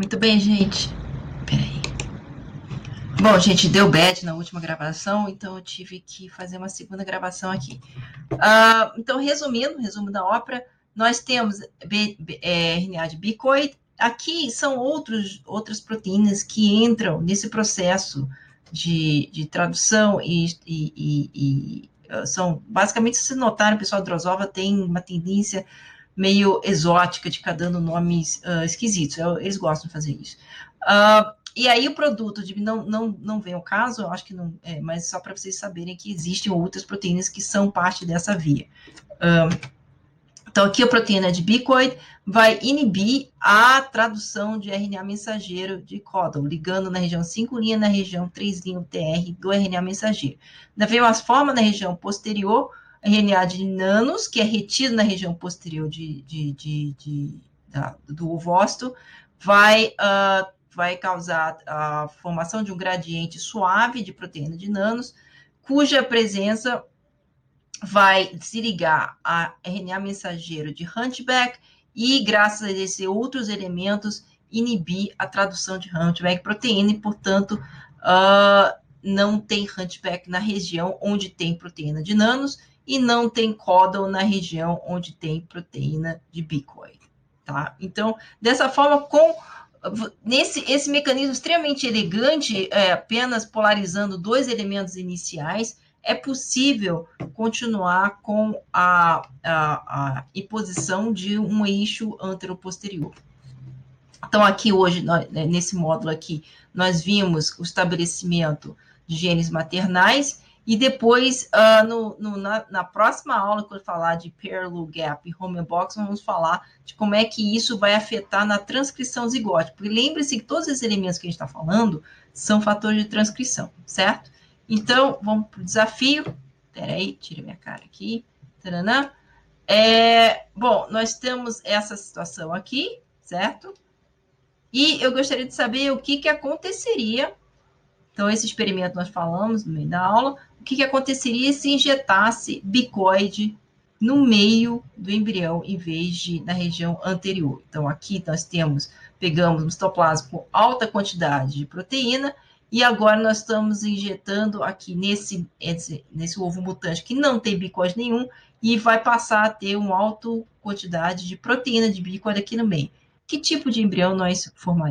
Muito bem, gente. Peraí. Bom, gente, deu bad na última gravação, então eu tive que fazer uma segunda gravação aqui. Uh, então, resumindo, resumo da ópera, nós temos é, RNA de bicoid. Aqui são outros, outras proteínas que entram nesse processo de, de tradução e, e, e, e ah, são, basicamente, se notarem, o pessoal Drosova tem uma tendência meio exótica de ficar dando nomes uh, esquisitos. Eles gostam de fazer isso. Uh, e aí o produto de não, não, não vem o caso, eu acho que não, é, mas só para vocês saberem que existem outras proteínas que são parte dessa via. Uh, então, aqui a proteína de bicoid vai inibir a tradução de RNA mensageiro de códon, ligando na região 5' na região 3' TR do RNA mensageiro. Da forma, na região posterior, RNA de nanos, que é retido na região posterior de, de, de, de da, do ovócito, vai, uh, vai causar a formação de um gradiente suave de proteína de nanos, cuja presença vai se ligar a RNA mensageiro de Hunchback e, graças a esses outros elementos, inibir a tradução de Hunchback proteína e, portanto, uh, não tem Hunchback na região onde tem proteína de nanos e não tem códon na região onde tem proteína de bicoid, tá? Então, dessa forma, com nesse esse mecanismo extremamente elegante, é, apenas polarizando dois elementos iniciais, é possível continuar com a, a, a imposição de um eixo anteroposterior. Então, aqui hoje, nós, né, nesse módulo aqui, nós vimos o estabelecimento de genes maternais e depois, uh, no, no, na, na, próxima aula, quando falar de parallel gap e homebox, vamos falar de como é que isso vai afetar na transcrição zigótica. Porque lembre-se que todos esses elementos que a gente está falando são fatores de transcrição, certo? Então, vamos para o desafio. Peraí, tira minha cara aqui. É, bom, nós temos essa situação aqui, certo? E eu gostaria de saber o que, que aconteceria. Então, esse experimento nós falamos no meio da aula o que, que aconteceria se injetasse bicoide no meio do embrião em vez de na região anterior. Então, aqui nós temos, pegamos citoplasma com alta quantidade de proteína e agora nós estamos injetando aqui nesse, nesse, nesse ovo mutante que não tem bicoide nenhum e vai passar a ter uma alta quantidade de proteína de bicoide aqui no meio. Que tipo de embrião nós formaremos?